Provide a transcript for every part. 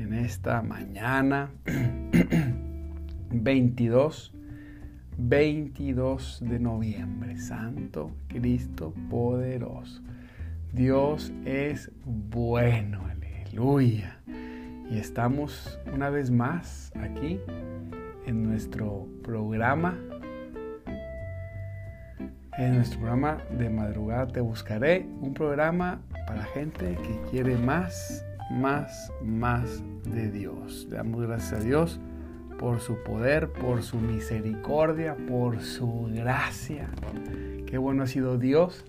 en esta mañana 22, 22 de noviembre. Santo Cristo poderoso. Dios es bueno, aleluya. Y estamos una vez más aquí en nuestro programa en nuestro programa de madrugada te buscaré, un programa para gente que quiere más, más, más de Dios. Le damos gracias a Dios por su poder, por su misericordia, por su gracia. Qué bueno ha sido Dios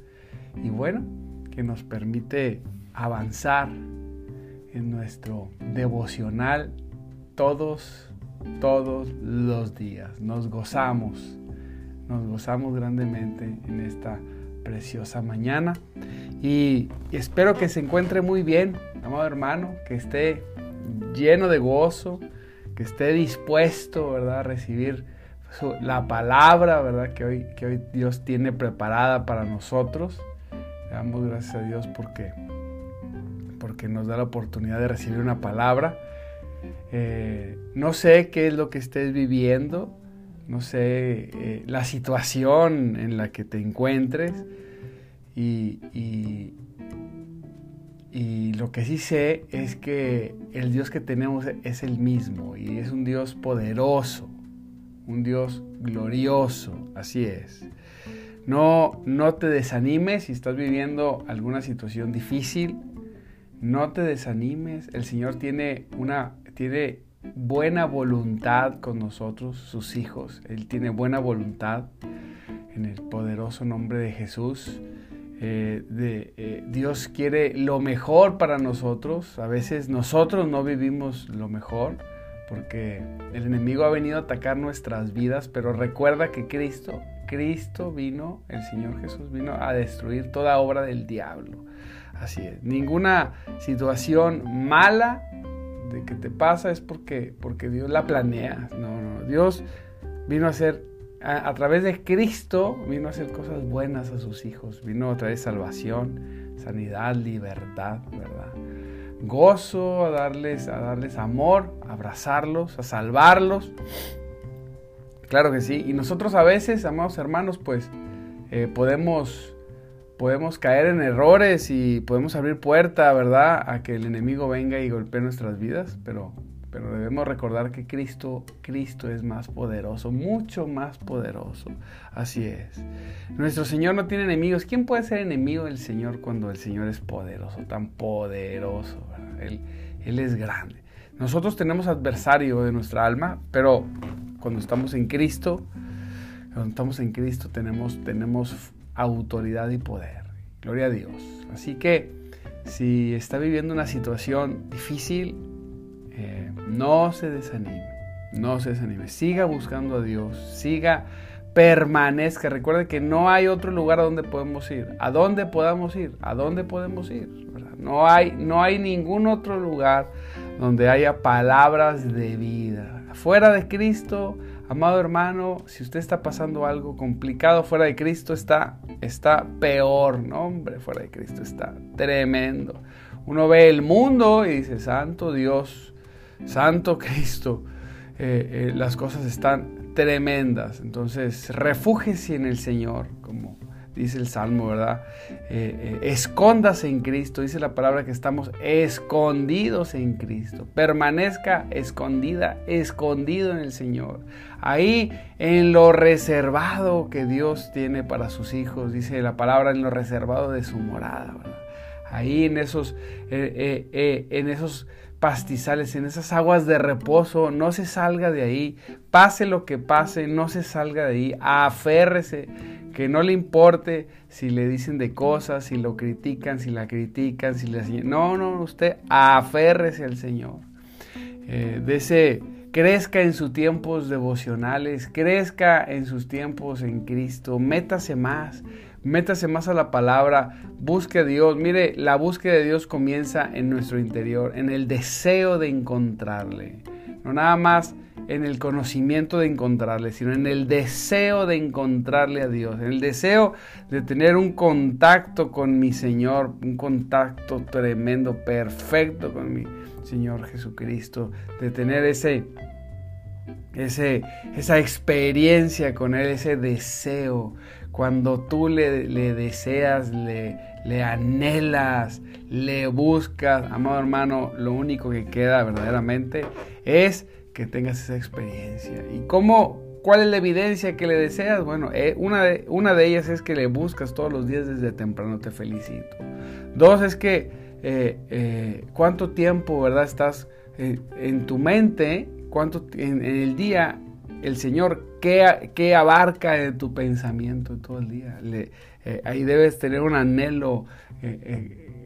y bueno, que nos permite avanzar en nuestro devocional todos, todos los días. Nos gozamos nos gozamos grandemente en esta preciosa mañana y espero que se encuentre muy bien, amado hermano, que esté lleno de gozo, que esté dispuesto, ¿verdad?, a recibir la palabra, ¿verdad?, que hoy, que hoy Dios tiene preparada para nosotros. Le damos gracias a Dios porque, porque nos da la oportunidad de recibir una palabra. Eh, no sé qué es lo que estés viviendo, no sé, eh, la situación en la que te encuentres y, y, lo que sí sé es que el Dios que tenemos es el mismo y es un Dios poderoso, un Dios glorioso, así es. No, no te desanimes si estás viviendo alguna situación difícil, no te desanimes, el Señor tiene una, tiene buena voluntad con nosotros, sus hijos. Él tiene buena voluntad en el poderoso nombre de Jesús. Eh, de, eh, Dios quiere lo mejor para nosotros. A veces nosotros no vivimos lo mejor porque el enemigo ha venido a atacar nuestras vidas, pero recuerda que Cristo, Cristo vino, el Señor Jesús vino a destruir toda obra del diablo. Así es. Ninguna situación mala de que te pasa es porque, porque Dios la planea. No, no, Dios vino a hacer, a, través de Cristo, vino a hacer cosas buenas a sus hijos. Vino a traer salvación, sanidad, libertad, ¿verdad? Gozo, a darles, a darles amor, a abrazarlos, a salvarlos. Claro que sí. Y nosotros a veces, amados hermanos, pues eh, podemos podemos caer en errores y podemos abrir puerta, ¿verdad?, a que el enemigo venga y golpee nuestras vidas, pero, pero debemos recordar que Cristo, Cristo es más poderoso, mucho más poderoso. Así es. Nuestro Señor no tiene enemigos. ¿Quién puede ser enemigo del Señor cuando el Señor es poderoso, tan poderoso? Él, él es grande. Nosotros tenemos adversario de nuestra alma, pero cuando estamos en Cristo, cuando estamos en Cristo tenemos, tenemos autoridad y poder. Gloria a Dios. Así que si está viviendo una situación difícil, eh, no se desanime, no se desanime. Siga buscando a Dios, siga, permanezca. Recuerde que no hay otro lugar a donde podemos ir. ¿A dónde podamos ir? ¿A dónde podemos ir? No, hay, no hay ningún otro lugar donde haya palabras de vida. Fuera de Cristo Amado hermano, si usted está pasando algo complicado fuera de Cristo, está, está peor, ¿no? Hombre, fuera de Cristo está tremendo. Uno ve el mundo y dice, Santo Dios, Santo Cristo, eh, eh, las cosas están tremendas. Entonces, refúgese en el Señor, como dice el Salmo, ¿verdad? Eh, escóndase en Cristo, dice la palabra que estamos escondidos en Cristo. Permanezca escondida, escondido en el Señor. Ahí en lo reservado que Dios tiene para sus hijos, dice la palabra, en lo reservado de su morada, ¿verdad? Ahí en esos, eh, eh, en esos pastizales, en esas aguas de reposo, no se salga de ahí, pase lo que pase, no se salga de ahí, aférrese que no le importe si le dicen de cosas, si lo critican, si la critican, si le... No, no, usted aférrese al Señor. eh, de ese crezca en sus tiempos devocionales, crezca en sus tiempos en Cristo, métase más, métase más a la palabra, busque a Dios. Mire, la búsqueda de Dios comienza en nuestro interior, en el deseo de encontrarle. No nada más en el conocimiento de encontrarle, sino en el deseo de encontrarle a Dios, en el deseo de tener un contacto con mi Señor, un contacto tremendo, perfecto con mi Señor Jesucristo, de tener ese, ese, esa experiencia con Él, ese deseo. Cuando tú le, deseas, le, le anhelas, le buscas, amado hermano, lo único que queda verdaderamente es que tengas esa experiencia. ¿Y cómo? ¿Cuál es la evidencia que le deseas? Bueno, eh, una, de, una de ellas es que le buscas todos los días desde temprano, te felicito. Dos es que eh, eh, cuánto tiempo, ¿verdad? Estás en tu mente, cuánto en, el día el Señor, ¿qué, abarca de tu pensamiento todo el día? ahí debes tener un anhelo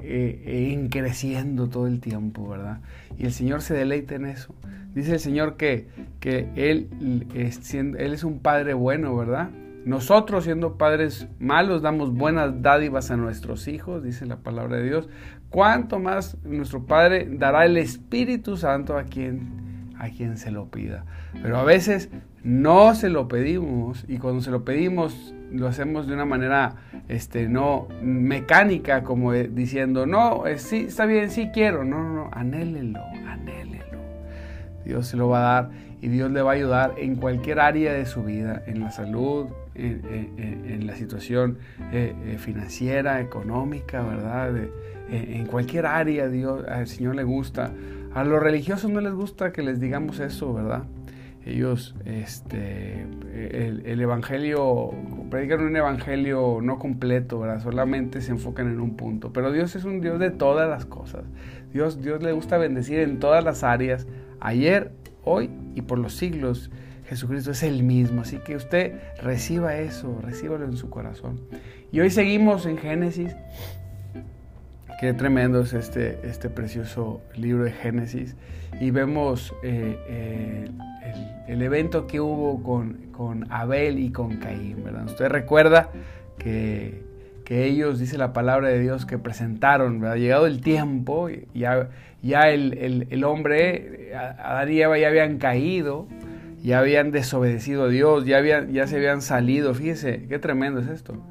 en creciendo todo el tiempo, ¿verdad? Y el Señor se deleita en eso. Dice el Señor que, que él, es, él es un Padre bueno, ¿verdad? Nosotros siendo padres malos damos buenas dádivas a nuestros hijos, dice la palabra de Dios. ¿Cuánto más nuestro Padre dará el Espíritu Santo a quien, a quien se lo pida? Pero a veces no se lo pedimos y cuando se lo pedimos lo hacemos de una manera este, no mecánica, como diciendo, no, eh, sí, está bien, sí quiero. No, no, no, anhélelo, anhélelo. Dios se lo va a dar y Dios le va a ayudar en cualquier área de su vida, en la salud, en, la situación eh, eh, financiera, económica, ¿verdad? en cualquier área Dios, al Señor le gusta. A los religiosos no les gusta que les digamos eso, ¿verdad? Ellos, este, el, evangelio, predican un evangelio no completo, ¿verdad? Solamente se enfocan en un punto. Pero Dios es un Dios de todas las cosas. Dios, Dios le gusta bendecir en todas las áreas ayer, hoy y por los siglos. Jesucristo es el mismo, así que usted reciba eso, recíbalo en su corazón. Y hoy seguimos en Génesis. Qué tremendo es este, este precioso libro de Génesis. Y vemos eh, eh, el, evento que hubo con, con, Abel y con Caín. ¿verdad? Usted recuerda que, que, ellos, dice la palabra de Dios, que presentaron, ha llegado el tiempo, ya, ya el, el, hombre, Adán y Eva ya habían caído, ya habían desobedecido a Dios, ya, habían, ya se habían salido. Fíjese, qué tremendo es esto.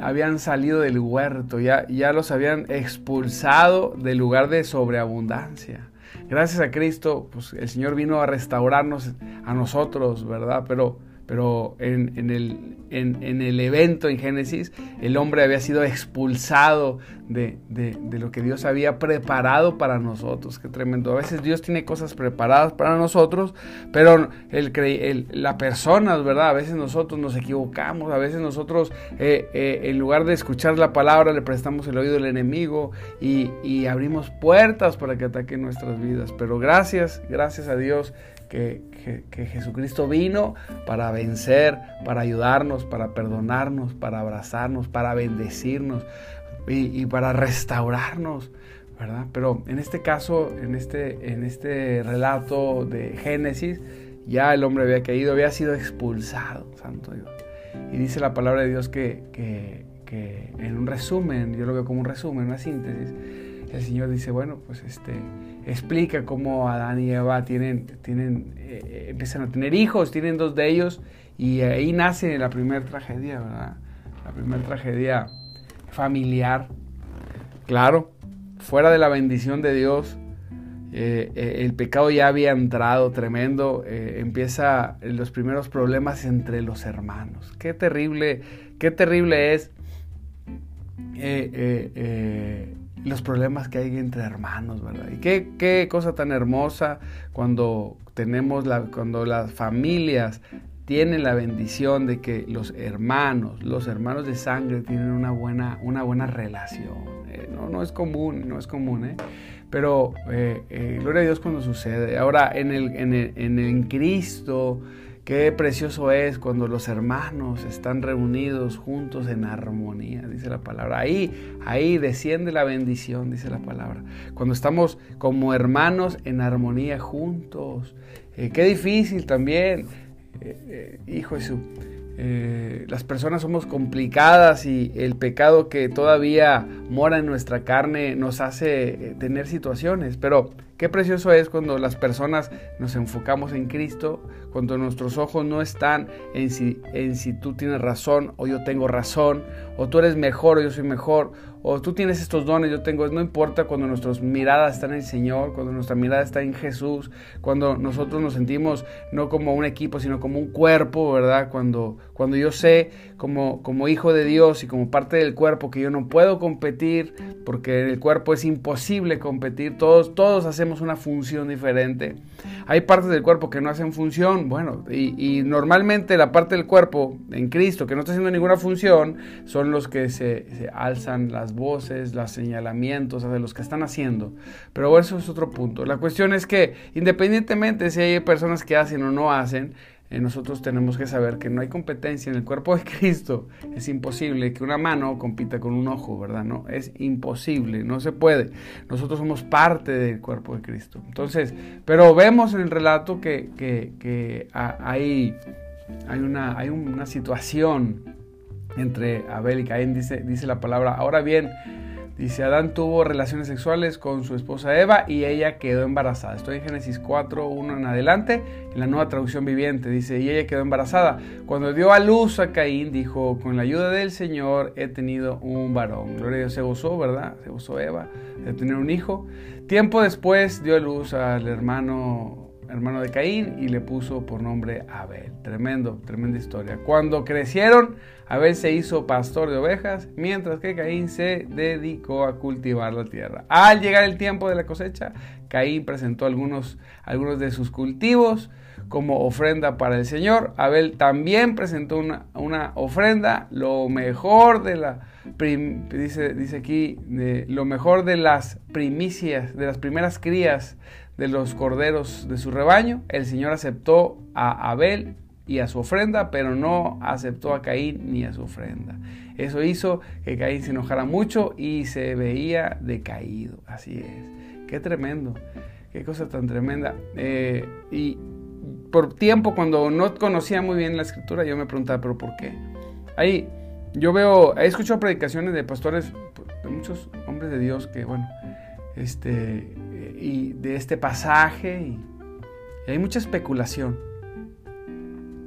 Habían salido del huerto, ya, ya los habían expulsado del lugar de sobreabundancia. Gracias a Cristo, pues el Señor vino a restaurarnos a nosotros, ¿verdad? Pero pero en, el, en, el, evento en Génesis el hombre había sido expulsado de, lo que Dios había preparado para nosotros. Qué tremendo. A veces Dios tiene cosas preparadas para nosotros, pero el, la persona, ¿verdad? A veces nosotros nos equivocamos, a veces nosotros eh, eh, en lugar de escuchar la palabra le prestamos el oído al enemigo y, y abrimos puertas para que ataque nuestras vidas. Pero gracias, gracias a Dios que, Jesucristo vino para vencer, para ayudarnos, para perdonarnos, para abrazarnos, para bendecirnos y, para restaurarnos. ¿verdad? Pero en este caso, en este, en este relato de Génesis, ya el hombre había caído, había sido expulsado, Santo Dios. Y dice la palabra de Dios que, que, que en un resumen, yo lo veo como un resumen, una síntesis, el Señor dice, bueno, pues este, explica cómo Adán y Eva tienen, tienen, eh, empiezan a tener hijos, tienen dos de ellos, y ahí nace la primera tragedia, ¿verdad? La primera tragedia familiar. Claro, fuera de la bendición de Dios, eh, eh, el pecado ya había entrado tremendo, empieza los primeros problemas entre los hermanos. Qué terrible, qué terrible es los problemas que hay entre hermanos, ¿verdad? Y qué, qué cosa tan hermosa cuando tenemos la, cuando las familias tienen la bendición de que los hermanos, los hermanos de sangre tienen una buena, una buena relación. Eh, no, no es común, no es común, ¿eh? Pero eh, eh, gloria a Dios cuando sucede. Ahora, en el, en el, en Cristo, Qué precioso es cuando los hermanos están reunidos juntos en armonía, dice la palabra. Ahí, ahí desciende la bendición, dice la palabra. Cuando estamos como hermanos en armonía juntos. Eh, qué difícil también, eh, eh, hijo Jesús. las personas somos complicadas y el pecado que todavía mora en nuestra carne nos hace tener situaciones, pero Qué precioso es cuando las personas nos enfocamos en Cristo, cuando nuestros ojos no están en si, en si tú tienes razón o yo tengo razón, o tú eres mejor o yo soy mejor, o tú tienes estos dones, yo tengo, no importa cuando nuestras miradas están en el Señor, cuando nuestra mirada está en Jesús, cuando nosotros nos sentimos no como un equipo, sino como un cuerpo, ¿verdad? Cuando, cuando yo sé como, como hijo de Dios y como parte del cuerpo que yo no puedo competir, porque en el cuerpo es imposible competir, todos, todos hacemos una función diferente. Hay partes del cuerpo que no hacen función, bueno, y, normalmente la parte del cuerpo en Cristo que no está haciendo ninguna función son los que se, se alzan las voces, los señalamientos, de los que están haciendo. Pero eso es otro punto. La cuestión es que independientemente si hay personas que hacen o no hacen, eh, nosotros tenemos que saber que no hay competencia en el cuerpo de Cristo. Es imposible que una mano compita con un ojo, ¿verdad? No, es imposible, no se puede. Nosotros somos parte del cuerpo de Cristo. Entonces, pero vemos en el relato que, que, hay, hay, una, hay una situación entre Abel y Caín, dice, dice la palabra. Ahora bien, dice, Adán tuvo relaciones sexuales con su esposa Eva y ella quedó embarazada. Estoy en Génesis 4, 1 en adelante, en la nueva traducción viviente. Dice, y ella quedó embarazada. Cuando dio a luz a Caín, dijo, con la ayuda del Señor he tenido un varón. Gloria a Dios, se gozó, ¿verdad? Se gozó Eva de tener un hijo. Tiempo después dio a luz al hermano hermano de Caín, y le puso por nombre Abel. Tremendo, tremenda historia. Cuando crecieron, Abel se hizo pastor de ovejas, mientras que Caín se dedicó a cultivar la tierra. Al llegar el tiempo de la cosecha, Caín presentó algunos, algunos de sus cultivos como ofrenda para el Señor. Abel también presentó una, una ofrenda, lo mejor de la, dice, dice aquí, lo mejor de las primicias, de las primeras crías de los corderos de su rebaño. El Señor aceptó a Abel y a su ofrenda, pero no aceptó a Caín ni a su ofrenda. Eso hizo que Caín se enojara mucho y se veía decaído. Así es. Qué tremendo. Qué cosa tan tremenda. Eh, y por tiempo, cuando no conocía muy bien la escritura, yo me preguntaba, ¿pero por qué? Ahí, yo veo, he escuchado predicaciones de pastores, de muchos hombres de Dios que, bueno, este, y de este pasaje y, hay mucha especulación.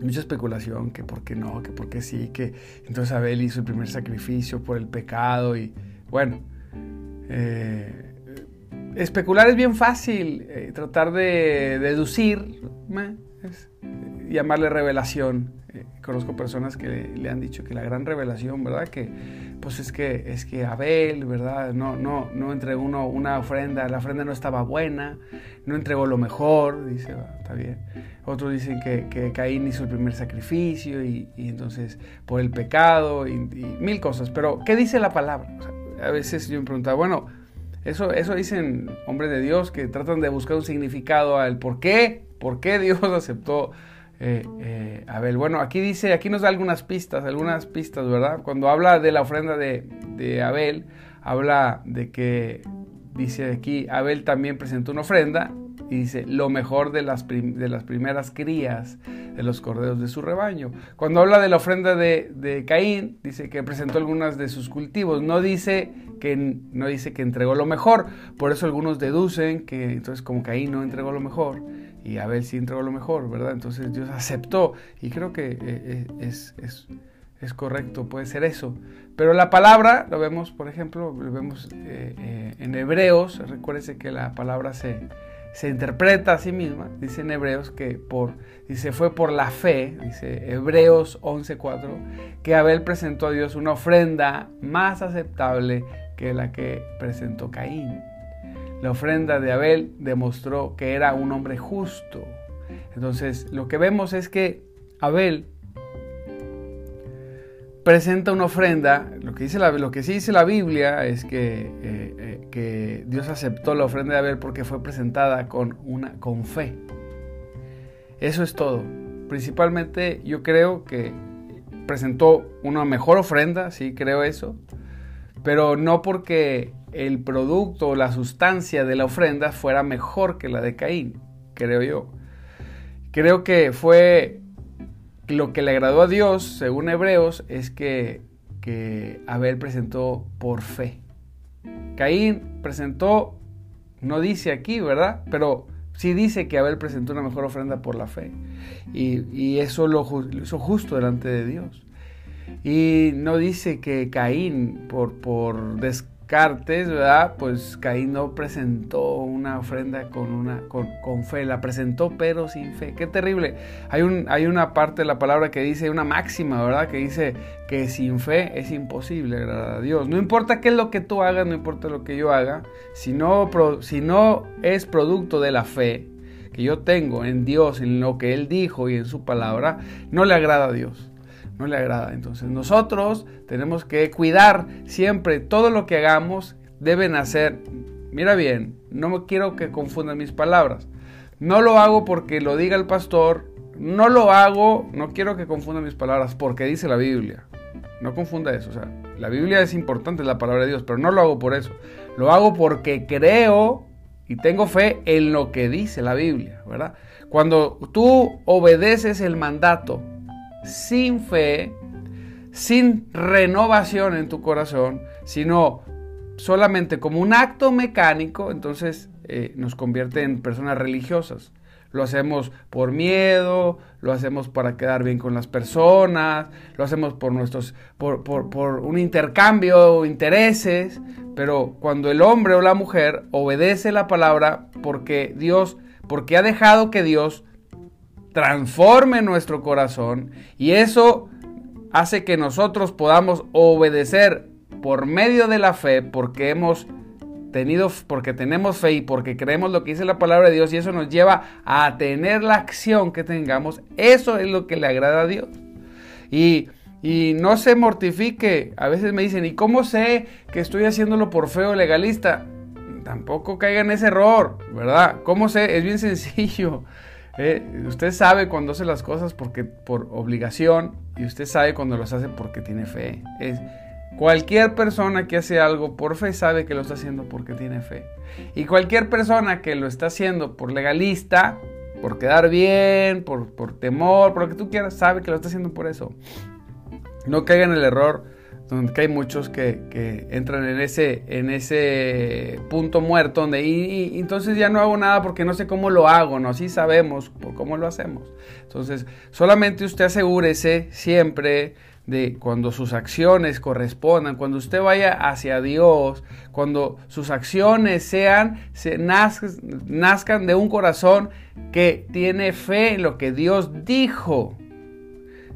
Mucha especulación, que por qué no, que por qué sí, que entonces Abel hizo el primer sacrificio por el pecado y bueno, eh, especular es bien fácil, eh, tratar de deducir, es, llamarle revelación. Eh, conozco personas que le, han dicho que la gran revelación, ¿verdad? Que pues es que es que Abel, ¿verdad? No no no entregó uno una ofrenda, la ofrenda no estaba buena, no entregó lo mejor, dice, está bien. Otros dicen que, Caín hizo el primer sacrificio y, entonces por el pecado y, mil cosas. Pero ¿qué dice la palabra? a veces yo me preguntaba, bueno, eso, eso dicen hombres de Dios que tratan de buscar un significado al por qué, por qué Dios aceptó eh, eh, Abel. Bueno, aquí dice, aquí nos da algunas pistas, algunas pistas, ¿verdad? Cuando habla de la ofrenda de, Abel, habla de que, dice aquí, Abel también presentó una ofrenda y dice, lo mejor de las, de las primeras crías de los corderos de su rebaño. Cuando habla de la ofrenda de, de, Caín, dice que presentó algunas de sus cultivos, no dice, que, no dice que entregó lo mejor, por eso algunos deducen que entonces como Caín no entregó lo mejor, y Abel sí entregó lo mejor, ¿verdad? Entonces Dios aceptó y creo que eh, eh, es, correcto, puede ser eso. Pero la palabra, lo vemos, por ejemplo, lo vemos eh, en Hebreos, recuérdese que la palabra se, se interpreta a sí misma, dice en Hebreos que por, dice, fue por la fe, dice Hebreos 11.4, que Abel presentó a Dios una ofrenda más aceptable que la que presentó Caín. La ofrenda de Abel demostró que era un hombre justo. Entonces, lo que vemos es que Abel presenta una ofrenda. Lo que, dice lo que sí dice la Biblia es que, eh, eh, que, Dios aceptó la ofrenda de Abel porque fue presentada con, una, con fe. Eso es todo. principalmente yo creo que presentó una mejor ofrenda, sí, creo eso, pero no porque el producto o la sustancia de la ofrenda fuera mejor que la de Caín, creo yo. Creo que fue lo que le agradó a Dios, según Hebreos, es que, que Abel presentó por fe. Caín presentó, no dice aquí, ¿verdad? Pero sí dice que Abel presentó una mejor ofrenda por la fe. Y, eso lo hizo justo delante de Dios. Y no dice que Caín, por, por Cartes, ¿verdad? Pues Caín no presentó una ofrenda con, una, con, fe, la presentó pero sin fe. Qué terrible. Hay, un, hay una parte de la palabra que dice, una máxima, ¿verdad? Que dice que sin fe es imposible agradar a Dios. No importa qué es lo que tú hagas, no importa lo que yo haga, si no, si no es producto de la fe que yo tengo en Dios, en lo que Él dijo y en su palabra, no le agrada a Dios no le agrada. Entonces nosotros tenemos que cuidar siempre todo lo que hagamos deben hacer. Mira bien, no quiero que confundan mis palabras. No lo hago porque lo diga el pastor, no lo hago, no quiero que confundan mis palabras porque dice la Biblia. No confunda eso, o sea, la Biblia es importante, la palabra de Dios, pero no lo hago por eso. Lo hago porque creo y tengo fe en lo que dice la Biblia, ¿verdad? Cuando tú obedeces el mandato sin fe, sin renovación en tu corazón, sino solamente como un acto mecánico, entonces eh, nos convierte en personas religiosas. Lo hacemos por miedo, lo hacemos para quedar bien con las personas, lo hacemos por nuestros, por, un intercambio o intereses, pero cuando el hombre o la mujer obedece la palabra porque Dios, porque ha dejado que Dios transforme nuestro corazón y eso hace que nosotros podamos obedecer por medio de la fe porque hemos tenido porque tenemos fe y porque creemos lo que dice la palabra de Dios y eso nos lleva a tener la acción que tengamos, eso es lo que le agrada a Dios. Y, y no se mortifique, a veces me dicen, ¿y cómo sé que estoy haciéndolo por fe o legalista? Tampoco caiga en ese error, ¿verdad? ¿Cómo sé? Es bien sencillo. Eh, usted sabe cuando hace las cosas porque por obligación y usted sabe cuando las hace porque tiene fe. Es, cualquier persona que hace algo por fe sabe que lo está haciendo porque tiene fe. Y cualquier persona que lo está haciendo por legalista, por quedar bien, por, por temor, por lo que tú quieras, sabe que lo está haciendo por eso. No caiga en el error donde hay muchos que, entran en ese, en ese punto muerto, donde y, entonces ya no hago nada porque no sé cómo lo hago, ¿no? Sí sabemos por cómo lo hacemos. Entonces, solamente usted asegúrese siempre de cuando sus acciones correspondan, cuando usted vaya hacia Dios, cuando sus acciones sean, se nazcan de un corazón que tiene fe en lo que Dios dijo.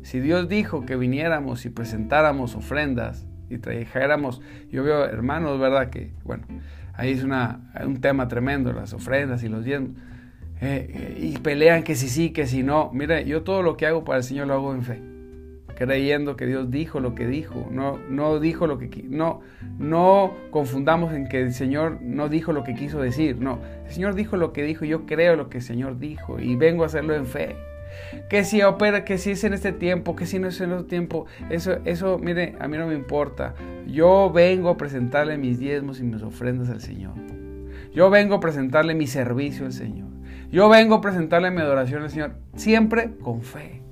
Si Dios dijo que viniéramos y presentáramos ofrendas y trajéramos, yo veo hermanos, ¿verdad? Que, bueno, ahí es una, un tema tremendo, las ofrendas y los diezmos. Eh, eh, y pelean que si sí, que si no. Mire, yo todo lo que hago para el Señor lo hago en fe, creyendo que Dios dijo lo que dijo, no, no dijo lo que no, no confundamos en que el Señor no dijo lo que quiso decir, no, el Señor dijo lo que dijo, yo creo lo que el Señor dijo y vengo a hacerlo en fe que si opera, que si es en este tiempo, que si no es en otro tiempo, eso, eso, mire, a mí no me importa. Yo vengo a presentarle mis diezmos y mis ofrendas al Señor. Yo vengo a presentarle mi servicio al Señor. Yo vengo a presentarle mi adoración al Señor, siempre con fe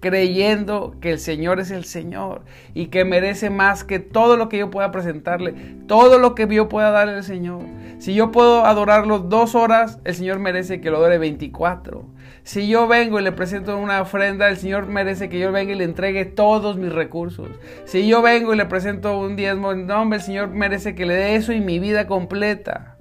creyendo que el Señor es el Señor y que merece más que todo lo que yo pueda presentarle, todo lo que yo pueda darle al Señor. Si yo puedo adorarlo dos horas, el Señor merece que lo adore 24. Si yo vengo y le presento una ofrenda, el Señor merece que yo venga y le entregue todos mis recursos. Si yo vengo y le presento un diezmo, no, el Señor merece que le dé eso y mi vida completa.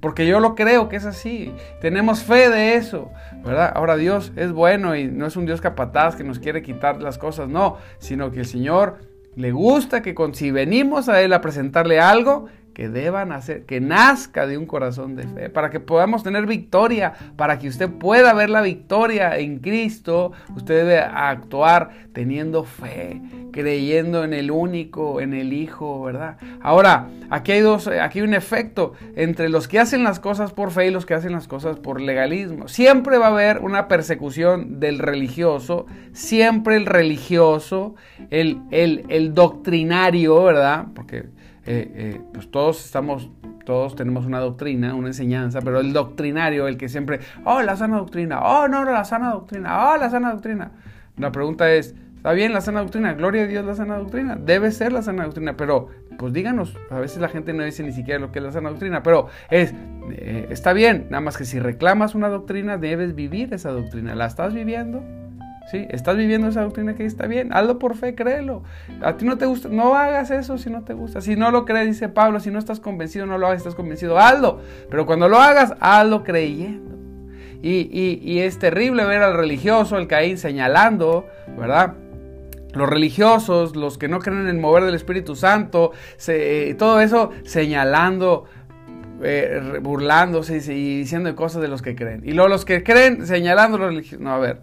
Porque yo lo creo que es así. Tenemos fe de eso, ¿verdad? Ahora Dios es bueno y no es un Dios capataz que nos quiere quitar las cosas, no, sino que el Señor le gusta que si venimos a Él a presentarle algo, que deban hacer, que nazca de un corazón de fe, para que podamos tener victoria, para que usted pueda ver la victoria en Cristo, usted debe actuar teniendo fe, creyendo en el único, en el Hijo, ¿verdad? Ahora, aquí hay dos, aquí hay un efecto entre los que hacen las cosas por fe y los que hacen las cosas por legalismo. Siempre va a haber una persecución del religioso, siempre el religioso, el, el, el doctrinario, ¿verdad? Porque eh, eh, pues todos estamos, todos tenemos una doctrina, una enseñanza, pero el doctrinario, el que siempre, oh, la sana doctrina, oh, no, no, la sana doctrina, oh, la sana doctrina. La pregunta es, ¿está bien la sana doctrina? Gloria a Dios la sana doctrina. Debe ser la sana doctrina, pero pues díganos, a veces la gente no dice ni siquiera lo que es la sana doctrina, pero es, eh, está bien, nada más que si reclamas una doctrina, debes vivir esa doctrina. ¿La estás viviendo? ¿Sí? ¿Estás viviendo esa doctrina que está bien? Hazlo por fe, créelo. A ti no te gusta, no hagas eso si no te gusta. Si no lo crees, dice Pablo, si no estás convencido, no lo hagas, estás convencido, hazlo. Pero cuando lo hagas, hazlo creyendo. Y, es terrible ver al religioso, el Caín, señalando, ¿verdad? Los religiosos, los que no creen en mover del Espíritu Santo, eh, todo eso señalando, eh, burlándose y, diciendo cosas de los que creen. Y luego los que creen señalando los religiosos. No, a ver,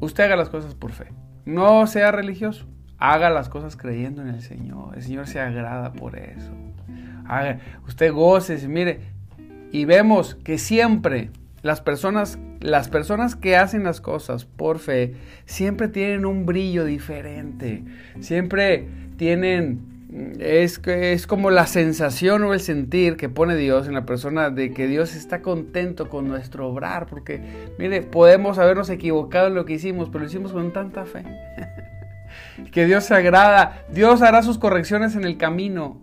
Usted haga las cosas por fe. No sea religioso. Haga las cosas creyendo en el Señor. El Señor se agrada por eso. usted goce, mire. Y vemos que siempre las personas, las personas que hacen las cosas por fe, siempre tienen un brillo diferente. Siempre tienen es, es como la sensación o el sentir que pone Dios en la persona de que Dios está contento con nuestro obrar, porque mire, podemos habernos equivocado en lo que hicimos, pero lo hicimos con tanta fe. que Dios se agrada, Dios hará sus correcciones en el camino,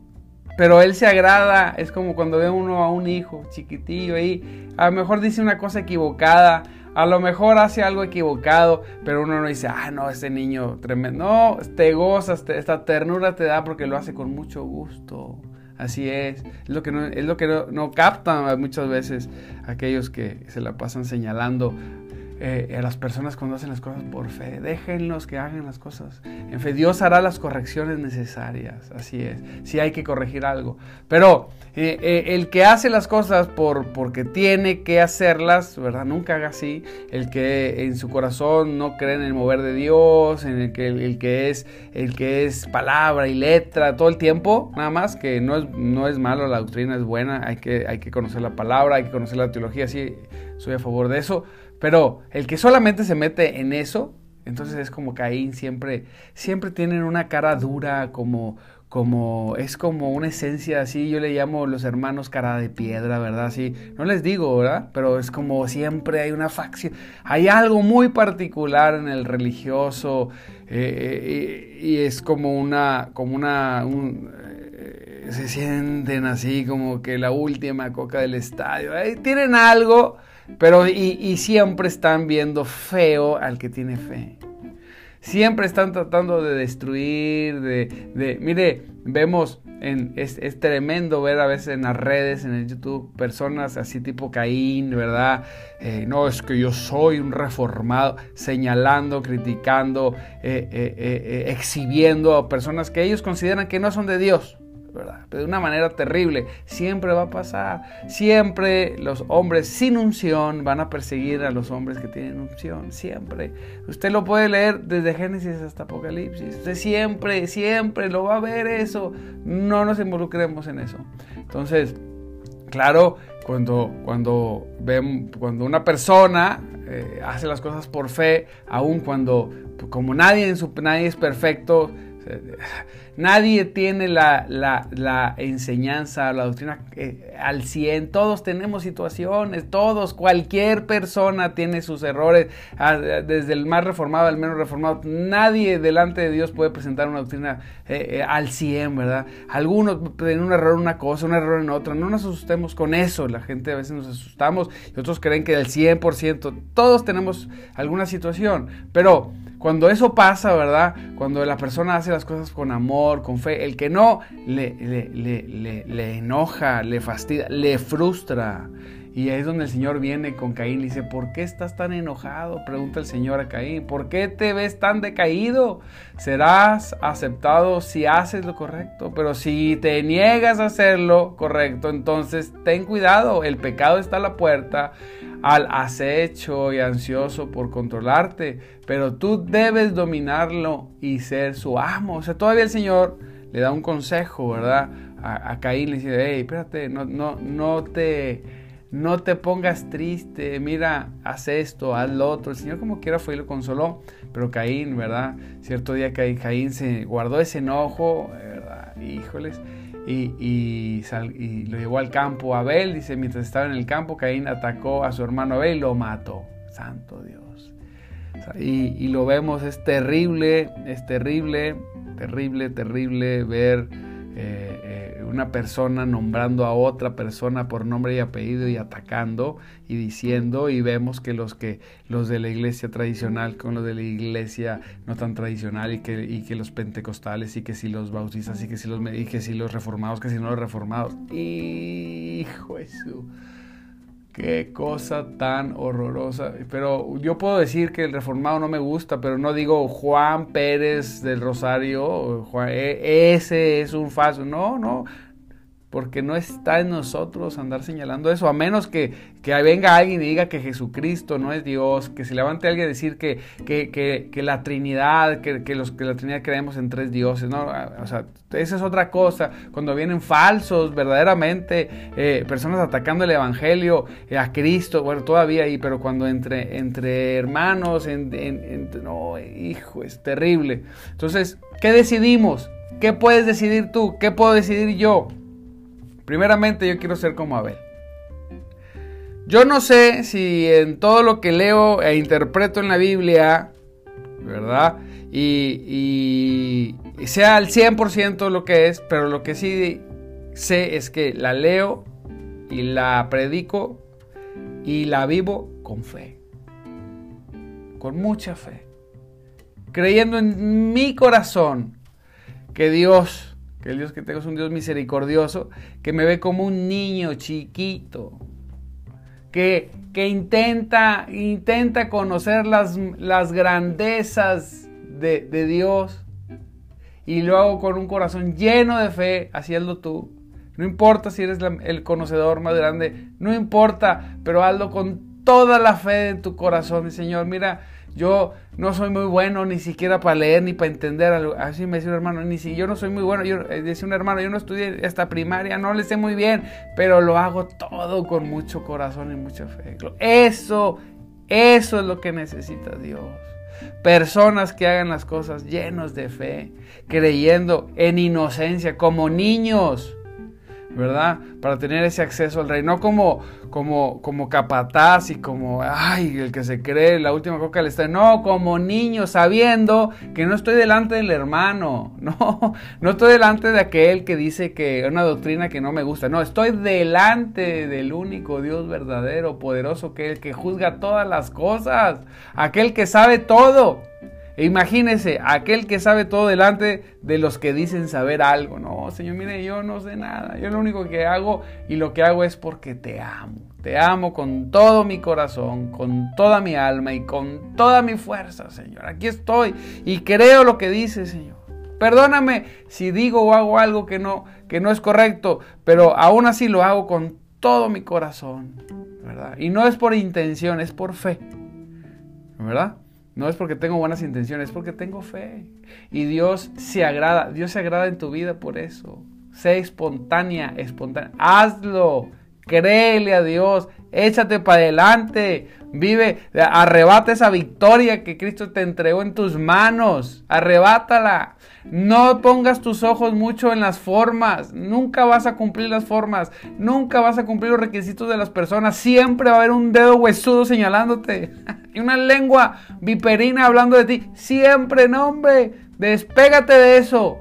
pero Él se agrada, es como cuando ve uno a un hijo chiquitillo ahí, a lo mejor dice una cosa equivocada, a lo mejor hace algo equivocado, pero uno no dice, ah, no, este niño tremendo. No, te gozas, esta ternura te da porque lo hace con mucho gusto. Así es. Es lo que no, es lo que no captan muchas veces aquellos que se la pasan señalando eh, a las personas cuando hacen las cosas por fe. Déjenlos que hagan las cosas. En fe, Dios hará las correcciones necesarias. Así es. Si hay que corregir algo. Pero eh, eh, el que hace las cosas por, porque tiene que hacerlas, ¿verdad? Nunca haga así. El que en su corazón no cree en el mover de Dios, en el que, el, que, es, el que es palabra y letra todo el tiempo, nada más, que no es, no es malo, la doctrina es buena, hay que, hay que conocer la palabra, hay que conocer la teología, sí, soy a favor de eso pero el que solamente se mete en eso, entonces es como Caín, siempre, siempre tienen una cara dura, como, como, es como una esencia así, yo le llamo los hermanos cara de piedra, ¿verdad? Así, no les digo, ¿verdad? Pero es como siempre hay una facción, hay algo muy particular en el religioso eh, eh, y, es como una, como una, eh, se sienten así como que la última coca del estadio, tienen algo pero y, siempre están viendo feo al que tiene fe. Siempre están tratando de destruir, de... mire, vemos, en, es, tremendo ver a veces en las redes, en el YouTube, personas así tipo Caín, ¿verdad? Eh, no, es que yo soy un reformado, señalando, criticando, eh, eh, exhibiendo a personas que ellos consideran que no son de Dios. De una manera terrible. Siempre va a pasar. Siempre los hombres sin unción van a perseguir a los hombres que tienen unción. Siempre. Usted lo puede leer desde Génesis hasta Apocalipsis. Usted siempre, siempre lo va a ver eso. No nos involucremos en eso. Entonces, claro, cuando, cuando, ven, cuando una persona eh, hace las cosas por fe, aun cuando, como nadie, nadie es perfecto, Nadie tiene la, la, enseñanza, la doctrina eh, al 100. Todos tenemos situaciones, todos, cualquier persona tiene sus errores, ah, desde el más reformado al menos reformado. Nadie delante de Dios puede presentar una doctrina eh, eh, al 100, ¿verdad? Algunos tienen un error en una cosa, un error en otra. No nos asustemos con eso. La gente a veces nos asustamos y otros creen que del 100%. Todos tenemos alguna situación, pero cuando eso pasa, ¿verdad? Cuando la persona hace las cosas con amor, con fe, el que no le, le, enoja, le fastidia, le frustra. Y ahí es donde el Señor viene con Caín y dice, ¿por qué estás tan enojado? Pregunta el Señor a Caín, ¿por qué te ves tan decaído? Serás aceptado si haces lo correcto, pero si te niegas a hacerlo correcto, entonces ten cuidado, el pecado está a la puerta, al acecho y ansioso por controlarte, pero tú debes dominarlo y ser su amo. O sea, todavía el Señor le da un consejo, ¿verdad? A, Caín le dice, hey, espérate, no, no, no te no te pongas triste, mira, haz esto, haz lo otro. El Señor como quiera fue y lo consoló, pero Caín, ¿verdad? Cierto día Caín, Caín se guardó ese enojo, ¿verdad? Híjoles, y, y, lo llevó al campo. Abel, dice, mientras estaba en el campo, Caín atacó a su hermano Abel y lo mató. Santo Dios. Y, y lo vemos, es terrible, es terrible, terrible, terrible ver eh, una persona nombrando a otra persona por nombre y apellido y atacando y diciendo y vemos que los que los de la iglesia tradicional con los de la iglesia no tan tradicional y que, y que los pentecostales y que si los bautistas y que si los y que si los reformados que si no los reformados. Hijo Jesús Qué cosa tan horrorosa. Pero yo puedo decir que el reformado no me gusta, pero no digo Juan Pérez del Rosario, Juan, e, ese es un falso. No, no porque no está en nosotros andar señalando eso, a menos que, que venga alguien y diga que Jesucristo no es Dios, que se levante alguien a decir que, que, la Trinidad, que, los, que la Trinidad creemos en tres dioses, ¿no? O sea, esa es otra cosa, cuando vienen falsos, verdaderamente, eh, personas atacando el Evangelio eh, a Cristo, bueno, todavía ahí, pero cuando entre, entre hermanos, en, no, hijo, es terrible. Entonces, ¿qué decidimos? ¿Qué puedes decidir tú? ¿Qué puedo decidir yo? Primeramente yo quiero ser como Abel. Yo no sé si en todo lo que leo e interpreto en la Biblia, ¿verdad? Y, sea al 100% lo que es, pero lo que sí sé es que la leo y la predico y la vivo con fe. Con mucha fe. Creyendo en mi corazón que Dios que el Dios que tengo es un Dios misericordioso, que me ve como un niño chiquito, que, que intenta, intenta conocer las, las grandezas de, Dios y lo hago con un corazón lleno de fe, haciendo tú. No importa si eres el conocedor más grande, no importa, pero hazlo con toda la fe de tu corazón, Señor. Mira, yo no soy muy bueno ni siquiera para leer ni para entender. Así me decía un hermano, ni si yo no soy muy bueno. Yo eh, decía un hermano, yo no estudié esta primaria, no le sé muy bien, pero lo hago todo con mucho corazón y mucha fe. Eso, eso es lo que necesita Dios. Personas que hagan las cosas llenos de fe, creyendo en inocencia, como niños. ¿Verdad? Para tener ese acceso al rey, no como, como, como capataz y como, ay, el que se cree la última coca le está, no, como niño, sabiendo que no estoy delante del hermano, no, no estoy delante de aquel que dice que una doctrina que no me gusta, no, estoy delante del único Dios verdadero, poderoso, que el que juzga todas las cosas, aquel que sabe todo. Imagínese, aquel que sabe todo delante de los que dicen saber algo. No, Señor, mire, yo no sé nada. Yo lo único que hago y lo que hago es porque te amo. Te amo con todo mi corazón, con toda mi alma y con toda mi fuerza, Señor. Aquí estoy y creo lo que dice, Señor. Perdóname si digo o hago algo que no, que no es correcto, pero aún así lo hago con todo mi corazón, ¿verdad? Y no es por intención, es por fe, ¿verdad? No es porque tengo buenas intenciones, es porque tengo fe. Y Dios se agrada, Dios se agrada en tu vida por eso. Sé espontánea, espontánea. Hazlo. Créele a Dios. Échate para adelante. Vive, arrebata esa victoria que Cristo te entregó en tus manos. Arrebátala. No pongas tus ojos mucho en las formas. Nunca vas a cumplir las formas. Nunca vas a cumplir los requisitos de las personas. Siempre va a haber un dedo huesudo señalándote. y una lengua viperina hablando de ti. Siempre, no, hombre. Despégate de eso.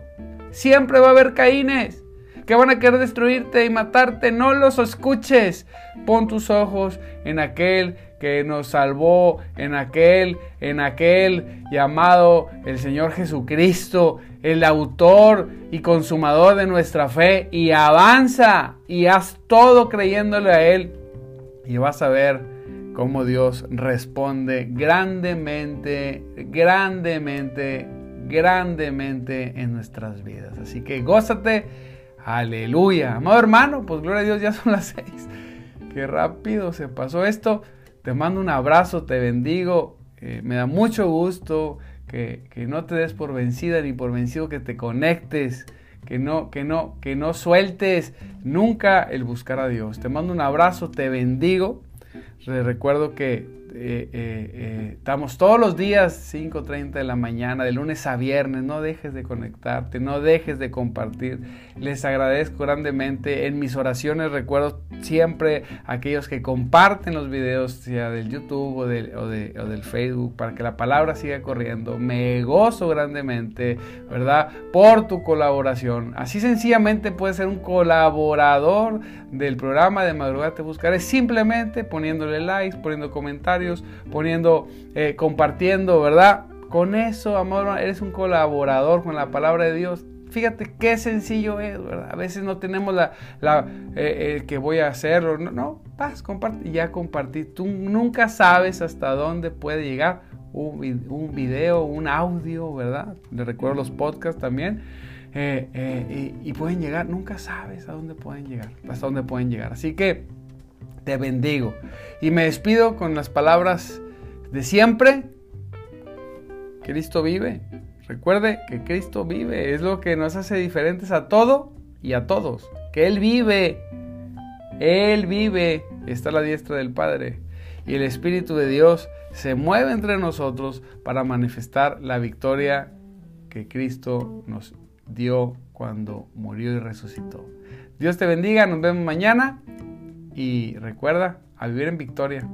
Siempre va a haber caínes que van a querer destruirte y matarte. No los escuches. Pon tus ojos en aquel que nos salvó, en aquel, en aquel llamado el Señor Jesucristo, el autor y consumador de nuestra fe, y avanza y haz todo creyéndole a Él. y vas a ver cómo Dios responde grandemente, grandemente, grandemente en nuestras vidas. Así que gózate, aleluya. Amado hermano, pues gloria a Dios, ya son las seis. Qué rápido se pasó esto. Te mando un abrazo, te bendigo. Eh, me da mucho gusto que, que no te des por vencida ni por vencido, que te conectes que no, que no, que no sueltes nunca el buscar a Dios. Te mando un abrazo, te bendigo. Les recuerdo que eh, eh, eh, estamos todos los días 5.30 de la mañana, de lunes a viernes. No dejes de conectarte, no dejes de compartir. Les agradezco grandemente. En mis oraciones recuerdo siempre a aquellos que comparten los videos, sea del YouTube o, del, o, o del Facebook, para que la palabra siga corriendo. Me gozo grandemente, ¿verdad? Por tu colaboración. Así sencillamente puedes ser un colaborador del programa de Madrugada Te Buscaré, simplemente poniéndole likes, poniendo comentarios poniendo, eh, compartiendo, ¿verdad? Con eso, amor, eres un colaborador con la palabra de Dios. Fíjate qué sencillo es, ¿verdad? A veces no tenemos la, eh, que voy a hacerlo. No, no, vas, comparte, ya compartí. Tú nunca sabes hasta dónde puede llegar un, video, un audio, ¿verdad? Le recuerdo los podcasts también. Eh, y, y, pueden llegar, nunca sabes a dónde pueden llegar, hasta dónde pueden llegar. Así que te bendigo. Y me despido con las palabras de siempre. Cristo vive. Recuerde que Cristo vive. Es lo que nos hace diferentes a todo y a todos. Que Él vive. Él vive. Está a la diestra del Padre. Y el Espíritu de Dios se mueve entre nosotros para manifestar la victoria que Cristo nos dio cuando murió y resucitó. Dios te bendiga, nos vemos mañana y recuerda, a vivir en victoria.